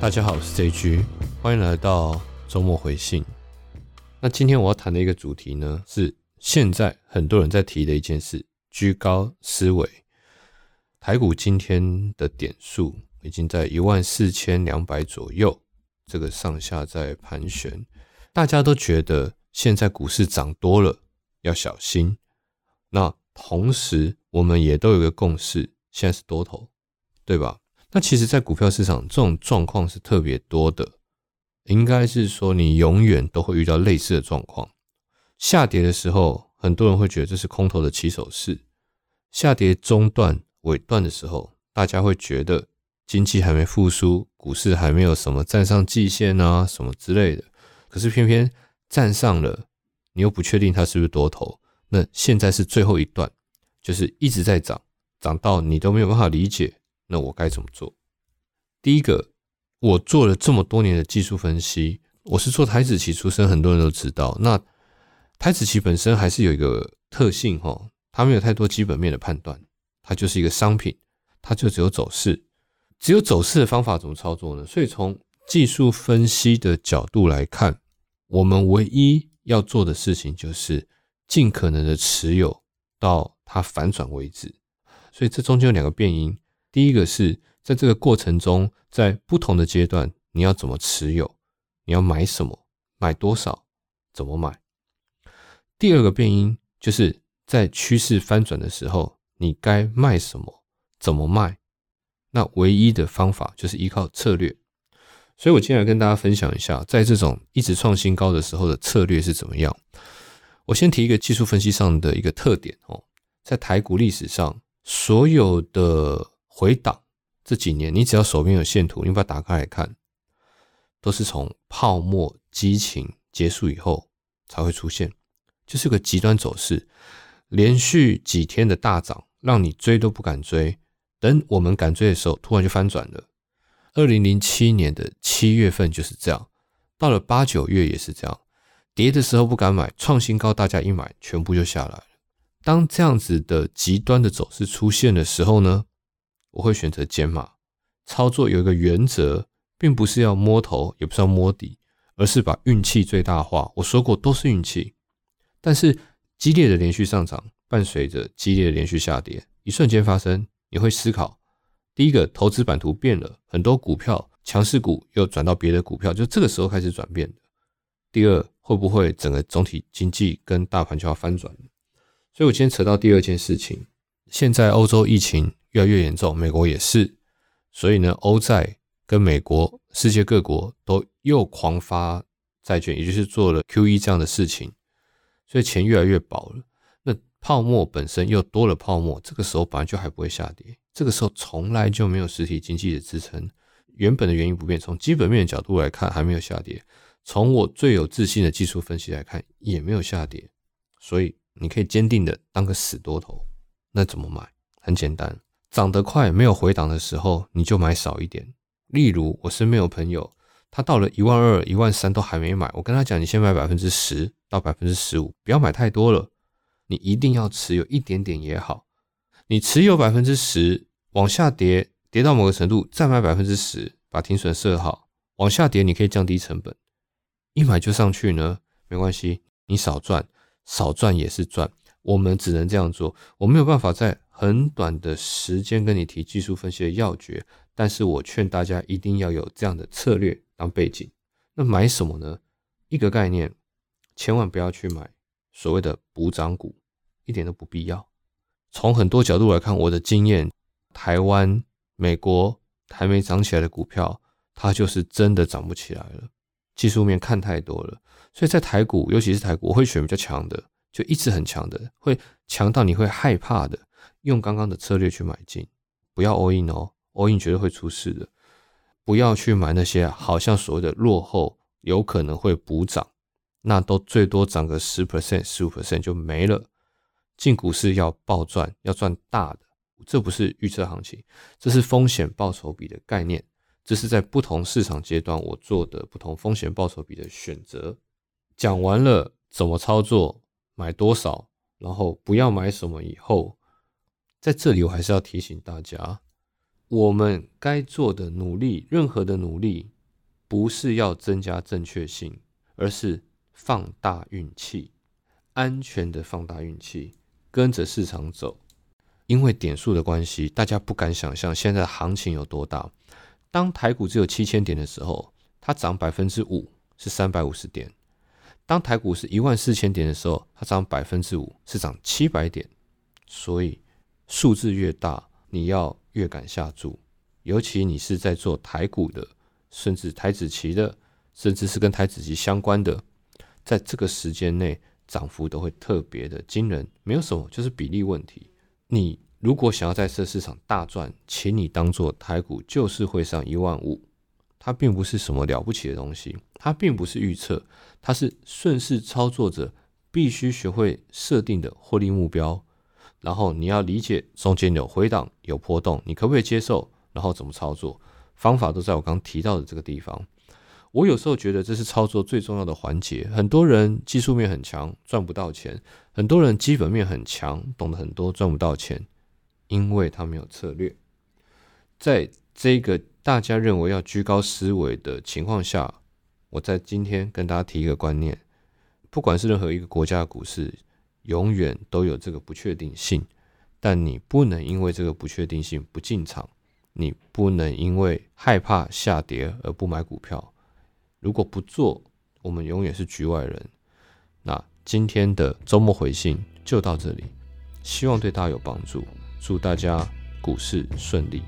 大家好，我是 JG，欢迎来到周末回信。那今天我要谈的一个主题呢，是现在很多人在提的一件事——居高思维。台股今天的点数已经在一万四千两百左右，这个上下在盘旋，大家都觉得现在股市涨多了，要小心。那同时，我们也都有个共识，现在是多头，对吧？那其实，在股票市场这种状况是特别多的，应该是说你永远都会遇到类似的状况。下跌的时候，很多人会觉得这是空头的起手式；下跌中段、尾段的时候，大家会觉得经济还没复苏，股市还没有什么站上季线啊什么之类的。可是偏偏站上了，你又不确定它是不是多头。那现在是最后一段，就是一直在涨，涨到你都没有办法理解。那我该怎么做？第一个，我做了这么多年的技术分析，我是做台子棋出身，很多人都知道。那台子棋本身还是有一个特性哈，它没有太多基本面的判断，它就是一个商品，它就只有走势，只有走势的方法怎么操作呢？所以从技术分析的角度来看，我们唯一要做的事情就是尽可能的持有到它反转为止。所以这中间有两个变因。第一个是在这个过程中，在不同的阶段，你要怎么持有，你要买什么，买多少，怎么买。第二个变因就是在趋势翻转的时候，你该卖什么，怎么卖。那唯一的方法就是依靠策略。所以我今天来跟大家分享一下，在这种一直创新高的时候的策略是怎么样。我先提一个技术分析上的一个特点哦，在台股历史上所有的。回档这几年，你只要手边有线图，你把它打开来看，都是从泡沫激情结束以后才会出现，就是个极端走势，连续几天的大涨，让你追都不敢追。等我们敢追的时候，突然就翻转了。二零零七年的七月份就是这样，到了八九月也是这样，跌的时候不敢买，创新高，大家一买，全部就下来了。当这样子的极端的走势出现的时候呢？我会选择减码操作，有一个原则，并不是要摸头，也不是要摸底，而是把运气最大化。我说过，都是运气。但是激烈的连续上涨伴随着激烈的连续下跌，一瞬间发生，你会思考：第一个，投资版图变了，很多股票强势股又转到别的股票，就这个时候开始转变的。第二，会不会整个总体经济跟大盘就要翻转？所以我今天扯到第二件事情，现在欧洲疫情。越来越严重，美国也是，所以呢，欧债跟美国、世界各国都又狂发债券，也就是做了 Q E 这样的事情，所以钱越来越薄了。那泡沫本身又多了泡沫，这个时候本来就还不会下跌，这个时候从来就没有实体经济的支撑，原本的原因不变，从基本面的角度来看还没有下跌，从我最有自信的技术分析来看也没有下跌，所以你可以坚定的当个死多头。那怎么买？很简单。涨得快没有回档的时候，你就买少一点。例如，我身边有朋友，他到了一万二、一万三都还没买，我跟他讲，你先买百分之十到百分之十五，不要买太多了。你一定要持有一点点也好。你持有百分之十，往下跌，跌到某个程度再买百分之十，把停损设好，往下跌你可以降低成本，一买就上去呢，没关系，你少赚，少赚也是赚。我们只能这样做，我没有办法在。很短的时间跟你提技术分析的要诀，但是我劝大家一定要有这样的策略当背景。那买什么呢？一个概念，千万不要去买所谓的补涨股，一点都不必要。从很多角度来看，我的经验，台湾、美国还没涨起来的股票，它就是真的涨不起来了。技术面看太多了，所以在台股，尤其是台股，我会选比较强的，就一直很强的，会强到你会害怕的。用刚刚的策略去买进，不要 all in 哦，all in 绝对会出事的。不要去买那些好像所谓的落后，有可能会补涨，那都最多涨个十 percent、十五 percent 就没了。进股市要暴赚，要赚大的，这不是预测行情，这是风险报酬比的概念。这是在不同市场阶段我做的不同风险报酬比的选择。讲完了怎么操作，买多少，然后不要买什么以后。在这里，我还是要提醒大家，我们该做的努力，任何的努力，不是要增加正确性，而是放大运气，安全的放大运气，跟着市场走。因为点数的关系，大家不敢想象现在行情有多大。当台股只有七千点的时候，它涨百分之五是三百五十点；当台股是一万四千点的时候，它涨百分之五是涨七百点。所以数字越大，你要越敢下注。尤其你是在做台股的，甚至台子期的，甚至是跟台子期相关的，在这个时间内涨幅都会特别的惊人。没有什么，就是比例问题。你如果想要在这市场大赚，请你当做台股就是会上一万五，它并不是什么了不起的东西，它并不是预测，它是顺势操作者必须学会设定的获利目标。然后你要理解中间有回档有波动，你可不可以接受？然后怎么操作？方法都在我刚提到的这个地方。我有时候觉得这是操作最重要的环节。很多人技术面很强，赚不到钱；很多人基本面很强，懂得很多，赚不到钱，因为他没有策略。在这个大家认为要居高思维的情况下，我在今天跟大家提一个观念：不管是任何一个国家的股市，永远都有这个不确定性，但你不能因为这个不确定性不进场，你不能因为害怕下跌而不买股票。如果不做，我们永远是局外人。那今天的周末回信就到这里，希望对大家有帮助，祝大家股市顺利。